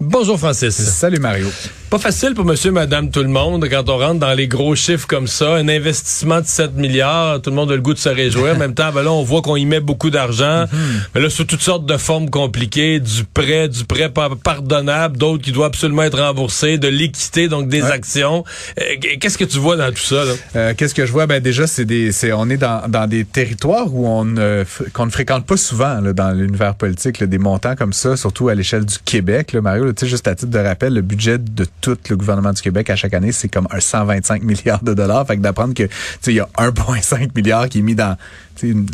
Bonjour Francis. Salut Mario. Pas facile pour monsieur, madame, tout le monde quand on rentre dans les gros chiffres comme ça. Un investissement de 7 milliards, tout le monde a le goût de se réjouir. en même temps, ben là, on voit qu'on y met beaucoup d'argent. Mais là, sous toutes sortes de formes compliquées, du prêt, du prêt pardonnable, d'autres qui doivent absolument être remboursés, de l'équité, donc des actions. Euh, Qu'est-ce que tu vois dans tout ça? là? Euh, Qu'est-ce que je vois? Ben déjà, c'est des, c'est, on est dans, dans des territoires où on qu'on ne fréquente pas souvent là, dans l'univers politique, là, des montants comme ça, surtout à l'échelle du Québec. Là, Mario, tu sais, juste à titre de rappel, le budget de tout le gouvernement du Québec à chaque année, c'est comme un 125 milliards de dollars. Fait que d'apprendre que tu sais, il y a 1,5 milliard qui est mis dans tu sais, une,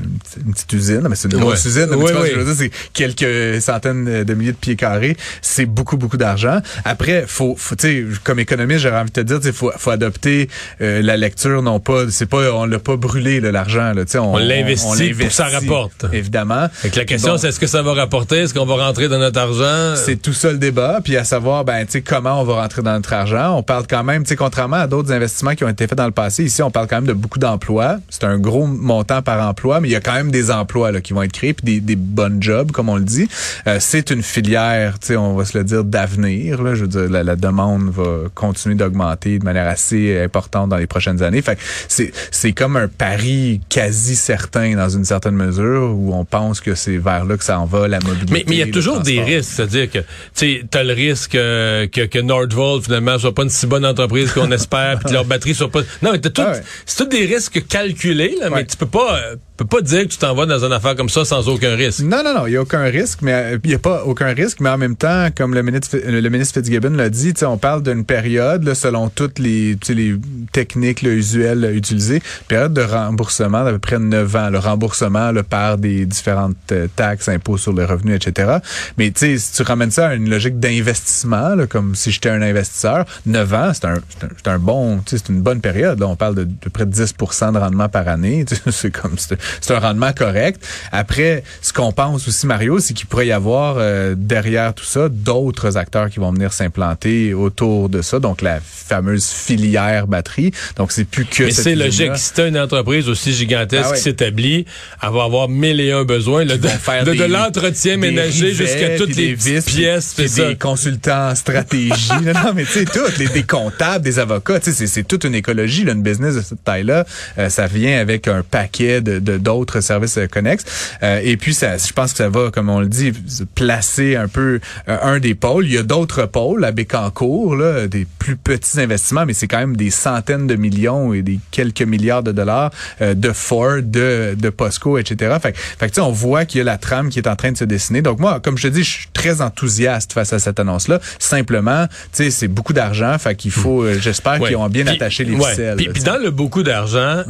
une- petite usine, mais c'est une grosse Ouais. usine. dire, c'est quelques centaines de milliers de pieds carrés. C'est beaucoup, beaucoup d'argent. Après, faut, faut tu sais, comme économiste, j'aurais envie de te dire, tu sais, faut, faut adopter euh, la lecture, non pas, c'est pas, on l'a pas brûlé l'argent, là, tu sais, on, On l'investit pour que ça rapporte. évidemment. Fait que la question, Bon, c'est est-ce que ça va rapporter? Est-ce qu'on va rentrer dans notre argent? c'est tout ça le débat, puis à savoir, ben, tu sais, comment on va rentrer dans notre argent. On parle quand même, tu sais, contrairement à d'autres investissements qui ont été faits dans le passé, ici, on parle quand même de beaucoup d'emplois. C'est un gros montant par emploi, mais il y a quand même des emplois là, qui vont être créés, puis des, des bonnes jobs, comme on le dit. Euh, c'est une filière, tu sais, on va se le dire, d'avenir. Là, je veux dire, la, la demande va continuer d'augmenter de manière assez importante dans les prochaines années. Fait c'est c'est comme un pari quasi certain dans une certaine mesure où on pense que c'est vers là que ça en va, la mobilité. Mais mais il y a toujours des risques, c'est-à-dire que tu sais, t'as le risque euh, que que Nordvolt finalement soit pas une si bonne entreprise qu'on espère, puis que leur batterie soit pas. Non, mais t'as tout, Ah ouais. c'est tous des risques calculés, là, mais tu peux pas, euh, peux pas dire que tu t'en vas dans une affaire comme ça sans aucun risque. Non, non, non, il n'y a aucun risque, mais euh, il a pas aucun risque, mais en même temps, comme le ministre, le ministre Fitzgibbon l'a dit, on parle d'une période, là, selon toutes les, les techniques là, usuelles là, utilisées, période de remboursement d'à peu près 9 ans, le remboursement par des différentes euh, taxes, impôts sur le revenu, etc. Mais si tu ramènes ça à une logique d'investissement, comme si j'étais un investisseur, 9 ans, c'est un, un, un bon, c'est une bonne période. On parle de, de près de 10 de rendement par année. C'est comme c'est un rendement correct. Après, ce qu'on pense aussi, Mario, c'est qu'il pourrait y avoir euh, derrière tout ça d'autres acteurs qui vont venir s'implanter autour de ça. Donc la fameuse filière batterie. Donc c'est plus que Mais c'est logique. Si une entreprise aussi gigantesque Ah ouais. qui s'établit, elle va avoir mille et un besoins là, de, de, de l'entretien ménager jusqu'à toutes les vis, pièces. puis des consultants en stratégie. non, non, mais tu sais, toutes, les, des comptables, des avocats, tu sais, c'est- c'est toute une écologie, là, une business de cette taille-là. Euh, ça vient avec un paquet de de- d'autres services euh, connexes. Euh, et puis, ça, je pense que ça va, comme on le dit, placer un peu euh, un des pôles. Il y a d'autres pôles, à Bécancourt, là, des plus petits investissements, mais c'est quand même des centaines de millions et des quelques milliards de dollars euh, de Ford, de, de POSCO, etc. Fait, que- fait que, on voit qu'il y a la trame qui est en train de se dessiner. Donc moi, comme je te dis, je suis très enthousiaste face à cette annonce-là. Simplement, tu sais, c'est beaucoup d'argent. Fait qu'il faut, euh, j'espère Ouais. qu'ils ont bien attaché les ouais. ficelles. Puis, dans le beaucoup d'argent,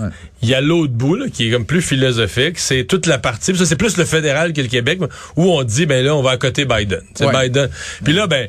il y a l'autre bout là, qui est comme plus philosophique. C'est toute la partie. Ça, c'est plus le fédéral que le Québec, où on dit, ben là, on va à côté Biden. C'est Ouais. Biden. Puis là, ben.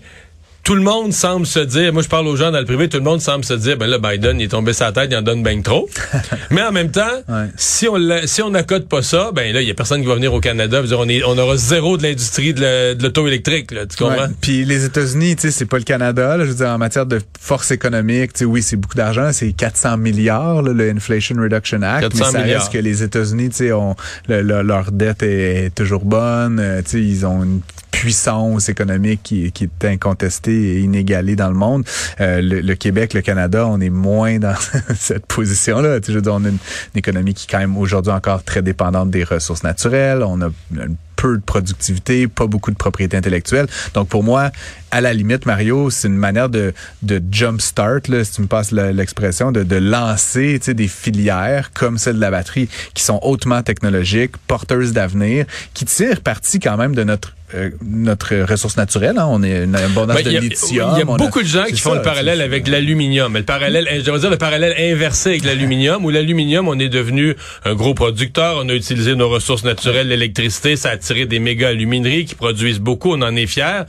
Tout le monde semble se dire, moi je parle aux gens dans le privé, tout le monde semble se dire, ben là Biden il est tombé sa tête, il en donne bien trop. Mais en même temps, Ouais. si on si on n'accote pas ça, ben là il y a personne qui va venir au Canada, dire on est on aura zéro de l'industrie de la- de l'auto électrique, là, tu comprends? Puis les États-Unis, tu sais, c'est pas le Canada. Là, je veux dire, en matière de force économique, tu sais, oui, c'est beaucoup d'argent, c'est 400 milliards là, le Inflation Reduction Act, 400 mais ça milliards. reste que les États-Unis, tu sais, ont le- le- leur dette est, est toujours bonne. euh, tu sais, ils ont une puissance économique qui, qui est incontestée et inégalée dans le monde. Euh, le, le Québec, le Canada, on est moins dans cette position-là. Je veux on a une, une économie qui est quand même aujourd'hui encore très dépendante des ressources naturelles. On a une peu de productivité, pas beaucoup de propriété intellectuelle. Donc pour moi, à la limite, Mario, c'est une manière de, de jump start, là, si tu me passes l'expression, de, de lancer des filières comme celle de la batterie qui sont hautement technologiques, porteuses d'avenir, qui tirent parti quand même de notre euh, notre ressource naturelle. Hein. On est une abondance Ben, de a, lithium. il y a beaucoup de gens qui font ça, le parallèle avec l'aluminium. Le parallèle, je vais dire le parallèle inversé avec l'aluminium, où l'aluminium, on est devenu un gros producteur, on a utilisé nos ressources naturelles, l'électricité, ça a des méga alumineries qui produisent beaucoup, on en est fiers.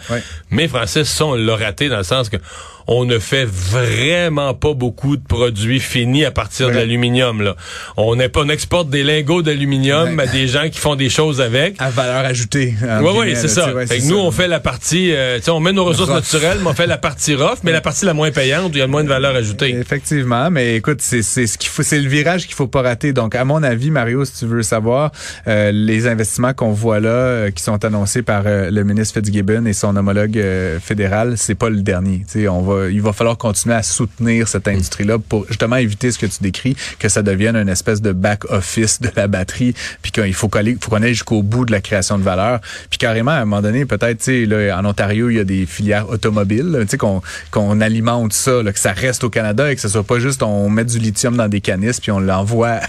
Mais Francis, ça, on l'a raté dans le sens que on ne fait vraiment pas beaucoup de produits finis à partir de l'aluminium. Là, on n'est pas, on exporte des lingots d'aluminium à des gens qui font des choses avec. À valeur ajoutée. Oui, oui, c'est ça. fait que nous, on fait la partie, euh, on met nos ressources naturelles, mais on fait la partie rough, mais la partie la moins payante où il y a le moins de valeur ajoutée. Effectivement, mais écoute, c'est ce qu'il faut, c'est le virage qu'il faut pas rater. Donc, à mon avis, Mario, si tu veux savoir, euh, les investissements qu'on voit là, euh, qui sont annoncés par euh, le ministre Fitzgibbon et son homologue fédéral, c'est pas le dernier. sais, on va, il va falloir continuer à soutenir cette industrie-là pour justement éviter ce que tu décris, que ça devienne une espèce de back-office de la batterie, puis qu'il faut qu'on faut qu'on aille jusqu'au bout de la création de valeur. Puis carrément, à un moment donné, peut-être, tu sais, en Ontario, il y a des filières automobiles, tu sais, qu'on qu'on alimente ça, là, que ça reste au Canada et que ce soit pas juste on met du lithium dans des canisses puis on l'envoie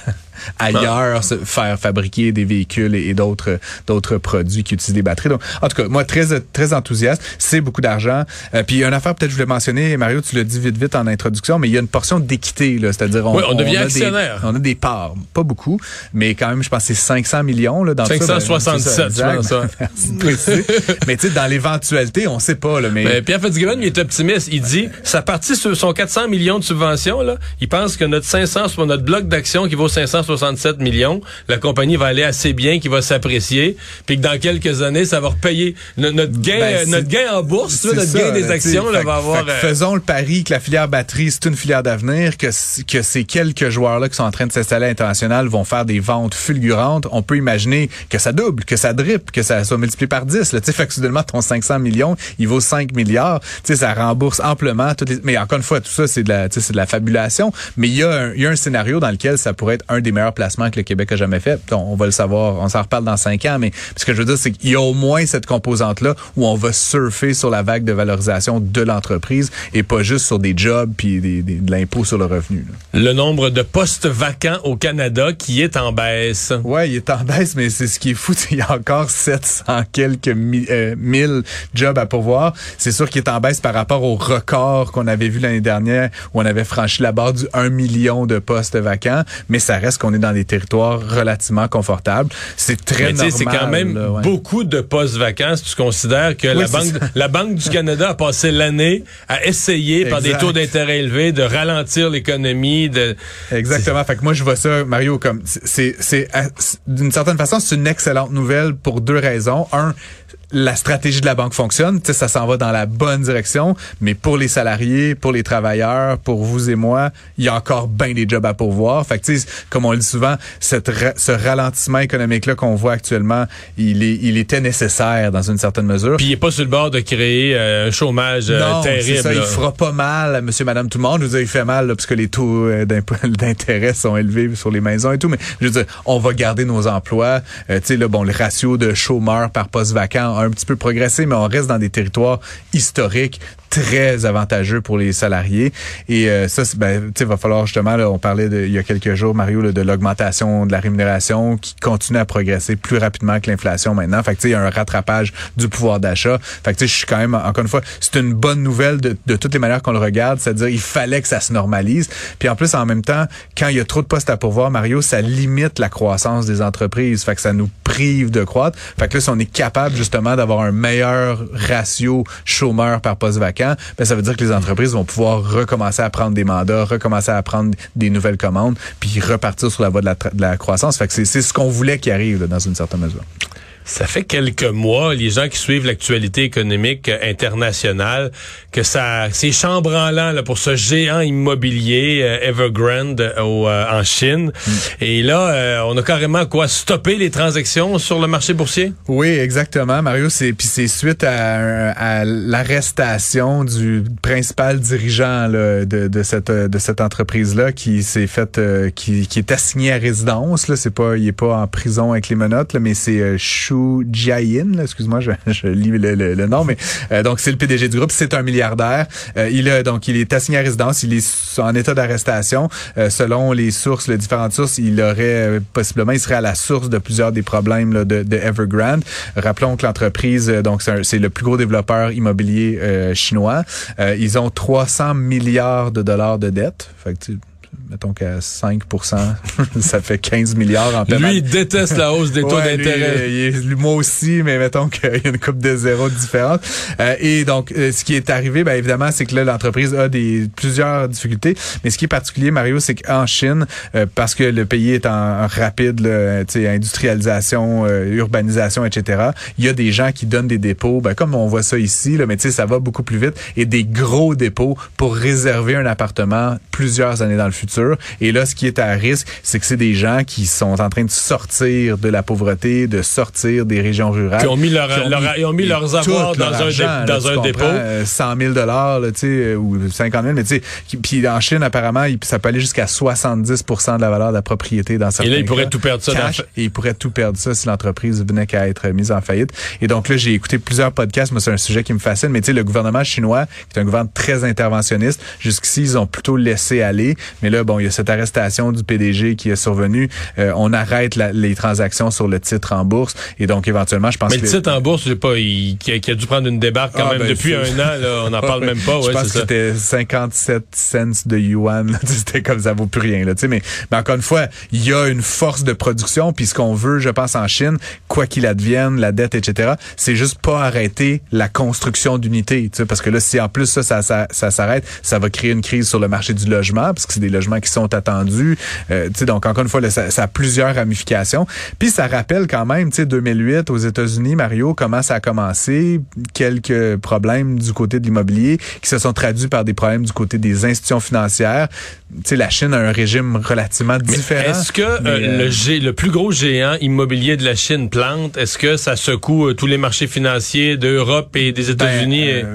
ailleurs faire fabriquer des véhicules et, d'autres d'autres produits qui utilisent des batteries. Donc, en tout cas, moi très très enthousiaste. C'est beaucoup d'argent. Euh, puis il y a une affaire peut-être je voulais mentionner, Mario, tu l'as dit vite vite en introduction, mais il y a une portion d'équité là, c'est-à-dire on, on devient actionnaire. on a des parts, pas beaucoup, mais quand même, je pense que c'est 500 millions là dans 567, ça. Ben, ça. mais tu sais, dans l'éventualité, on sait pas là. Mais, mais Pierre Fitzgibbon, il est optimiste. Il dit, sa partie sur son 400 millions de subventions là, il pense que notre 500 sur notre bloc d'action qui vaut 500 67 millions, la compagnie va aller assez bien, qui va s'apprécier, puis que dans quelques années, ça va repayer notre gain, ben, notre gain en bourse, notre gain des actions, là, va avoir. Euh, faisons le pari que la filière batterie, c'est une filière d'avenir, que que ces quelques joueurs-là qui sont en train de s'installer à l'international vont faire des ventes fulgurantes. On peut imaginer que ça double, que ça drippe, que ça soit multiplié par 10. Là, fait que soudainement, ton 500 millions, il vaut 5 milliards. sais, ça rembourse amplement. Toutes les... Mais encore une fois, tout ça, c'est de la, c'est de la fabulation. Mais il y a un, il y a un scénario dans lequel ça pourrait être un des meilleurs placement que le Québec a jamais fait. On, va le savoir, on s'en reparle dans cinq ans, mais ce que je veux dire, c'est qu'il y a au moins cette composante-là où on va surfer sur la vague de valorisation de l'entreprise et pas juste sur des jobs puis de l'impôt sur le revenu. Le nombre de postes vacants au Canada qui est en baisse. Ouais, il est en baisse, mais c'est ce qui est fou. Il y a encore 700 quelques euh, mille jobs à pourvoir. C'est sûr qu'il est en baisse par rapport au record qu'on avait vu l'année dernière où on avait franchi la barre du 1 million de postes vacants, mais ça reste qu'on est dans des territoires relativement confortables. C'est très normal. C'est quand même beaucoup de postes vacants. tu considères que la, banque, la Banque du Canada a passé l'année à essayer, par des taux d'intérêt élevés, de ralentir l'économie. De... Exactement. Fait que moi, je vois ça, Mario, comme c'est d'une certaine façon, c'est une excellente nouvelle pour deux raisons. Un, la stratégie de la banque fonctionne, ça s'en va dans la bonne direction, mais pour les salariés, pour les travailleurs, pour vous et moi, il y a encore bien des jobs à pourvoir. Fait que, comme on le dit souvent, cette ce ralentissement économique-là qu'on voit actuellement, il, est, il était nécessaire dans une certaine mesure. Puis il est pas sur le bord de créer euh, un chômage euh, non, terrible. Ça, il fera pas mal à monsieur, madame, tout le monde. Je veux dire, il fait mal parce que les taux euh, d'intérêt sont élevés sur les maisons et tout, mais je veux dire, on va garder nos emplois. tu sais, là, bon, le ratio de chômeurs par poste vacant un petit peu progressé, mais on reste dans des territoires historiques très avantageux pour les salariés. Et euh, ça, ben, tu va falloir justement, là, on parlait de, il y a quelques jours, Mario, de l'augmentation de la rémunération qui continue à progresser plus rapidement que l'inflation maintenant. Fait que, il y a un rattrapage du pouvoir d'achat. Fait que, je suis quand même, encore une fois, c'est une bonne nouvelle de, de toutes les manières qu'on le regarde. C'est-à-dire, il fallait que ça se normalise. Puis en plus, en même temps, quand il y a trop de postes à pourvoir, Mario, ça limite la croissance des entreprises. Fait que ça nous prive de croître. Fait que là, si on est capable justement d'avoir un meilleur ratio chômeur par poste vacant, ben, ça veut dire que les entreprises vont pouvoir recommencer à prendre des mandats, recommencer à prendre des nouvelles commandes, puis repartir sur la voie de la, croissance. C'est ce qu'on voulait qui arrive dans une certaine mesure. Ça fait quelques mois, les gens qui suivent l'actualité économique internationale, que ça, c'est chambranlant là, pour ce géant immobilier euh, Evergrande euh, euh, en Chine. Mm. Et là, on a carrément quoi stoppé les transactions sur le marché boursier? Oui, exactement, Mario. C'est puis c'est suite à, à l'arrestation du principal dirigeant là, de, de, cette de cette entreprise là qui s'est fait qui, qui est assigné à résidence. Là, c'est pas il est pas en prison avec les menottes, là, mais c'est Shu Jiayin, excuse-moi, je, je, lis le, le, nom, mais euh, donc c'est le PDG du groupe, c'est un milliardaire. Euh, il a donc il est assigné à résidence, il est en état d'arrestation. Euh, selon les sources, les différentes sources, il aurait possiblement, il serait à la source de plusieurs des problèmes là, de, de, Evergrande. Rappelons que l'entreprise, donc c'est le plus gros développeur immobilier chinois. ils ont 300 milliards de dollars de dettes. Mettons qu'à 5% ça fait 15 milliards en paiement. Lui, il déteste la hausse des taux Ouais, d'intérêt. il- moi aussi, mais mettons qu'il y a une coupe de zéro différente. Euh, et donc, euh, ce qui est arrivé, ben, évidemment, c'est que là, l'entreprise a des plusieurs difficultés. Mais ce qui est particulier, Mario, c'est qu'en Chine, euh, parce que le pays est en, en rapide là, industrialisation, euh, urbanisation, etc., il y a des gens qui donnent des dépôts, ben, comme on voit ça ici, là, mais tu sais, ça va beaucoup plus vite, et des gros dépôts pour réserver un appartement plusieurs années dans le futur. Et là, ce qui est à risque, c'est que c'est des gens qui sont en train de sortir de la pauvreté, de sortir des régions rurales. Qui ont mis, leur, qui ont leur- mis- ils ont mis leurs avoirs dans un, argent, là, dans tu un dépôt. euh, 100 000 dollars, tu sais, euh, ou 50 000, mais tu sais, puis en Chine, apparemment, ça peut aller jusqu'à 70% de la valeur de la propriété dans certains Et là, ils pourraient tout perdre ça Cash, et ils pourraient tout perdre ça si l'entreprise venait qu'à être mise en faillite. Et donc là, j'ai écouté plusieurs podcasts, moi, c'est un sujet qui me fascine, mais tu sais, le gouvernement chinois, qui est un gouvernement très interventionniste, jusqu'ici, ils ont plutôt laissé aller, mais là, bon, il y a cette arrestation du PDG qui est survenue. Euh, on arrête la- les transactions sur le titre en bourse, et donc éventuellement, je pense Mais que... le titre en bourse, je sais pas, il, qui, a, qui a dû prendre une débarque quand Ah, même ben, depuis un an. Là, on n'en parle même pas. je Ouais, pense c'est que c'était 57 cents de yuan. C'était comme ça vaut plus rien. Là, tu sais, mais, mais encore une fois, il y a une force de production. Puis ce qu'on veut, je pense, en Chine, quoi qu'il advienne, la dette, etc., c'est juste pas arrêter la construction d'unités. tu sais, Parce que là, si en plus ça, ça, ça, ça s'arrête, ça va créer une crise sur le marché du logement, parce que c'est des logements qui sont attendus. Euh, tu sais, donc, encore une fois, là, ça, ça a plusieurs ramifications. Puis ça rappelle quand même, tu sais, 2008 aux États-Unis, Mario, comment ça a commencé, quelques problèmes du côté de l'immobilier qui se sont traduits par des problèmes du côté des institutions financières. Tu sais, la Chine a un régime relativement Mais différent. Est-ce que euh, mais, euh, le, gé- le plus gros géant immobilier de la Chine plante? Est-ce que ça secoue euh, tous les marchés financiers d'Europe et des ben, États-Unis? et-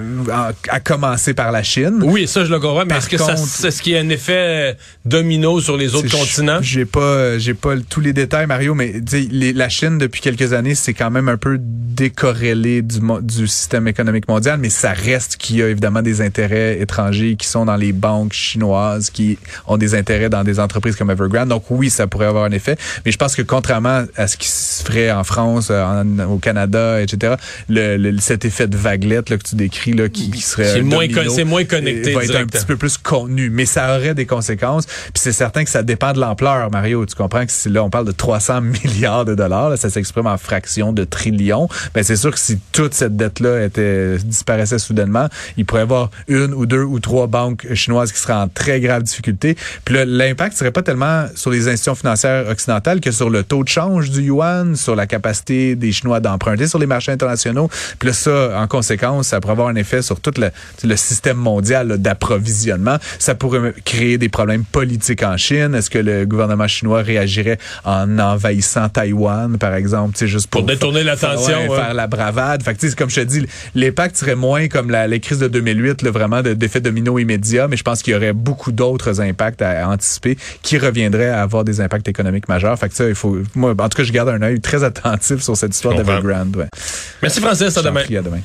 à, commencer par la Chine. Oui, ça je le comprends, mais Par est-ce que ça, contre- est-ce qu'il y a un effet domino sur les autres continents? J'ai pas, euh, j'ai pas tous les détails, Mario, mais les- la Chine depuis quelques années, c'est quand même un peu décorrélé du, du système économique mondial, mais ça reste qu'il y a évidemment des intérêts étrangers qui sont dans les banques chinoises, qui ont des intérêts dans des entreprises comme Evergrande. Donc oui, ça pourrait avoir un effet, mais je pense que contrairement à ce qui se ferait en France, en- au Canada, etc., le, le- cet effet de vaguelette là, que tu décris là, qui, qui serait C'est un moins con- moins connecté euh, va être un petit peu plus contenu, mais ça aurait des conséquences. Puis c'est certain que ça dépend de l'ampleur, Mario. Tu comprends que si là on parle de 300 milliards de dollars, ça s'exprime en fractions de trillions. Ben c'est sûr que si toute cette dette-là était disparaissait soudainement, il pourrait y avoir une ou deux ou trois banques chinoises qui seraient en très grave difficulté. Puis l'impact serait pas tellement sur les institutions financières occidentales que sur le taux de change du yuan, sur la capacité des Chinois d'emprunter sur les marchés internationaux. Puis là, ça, en conséquence, ça pourrait avoir un effet sur tout le, le système mondial d'approvisionnement. Ça pourrait créer des problèmes politiques en Chine? Est-ce que le gouvernement chinois réagirait en envahissant Taïwan, par exemple, juste pour, Pour détourner l'attention, ouais, ouais. faire la bravade? Fait que, comme je te dis, l'impact serait moins comme la, les crises de 2008, là, vraiment de- d'effet domino immédiat, mais je pense qu'il y aurait beaucoup d'autres impacts à, à anticiper qui reviendraient à avoir des impacts économiques majeurs. Fait que ça, il faut, moi, en tout cas, je garde un œil très attentif sur cette histoire d'Evergrande. Ouais. Merci Francis, à demain. prie, à demain.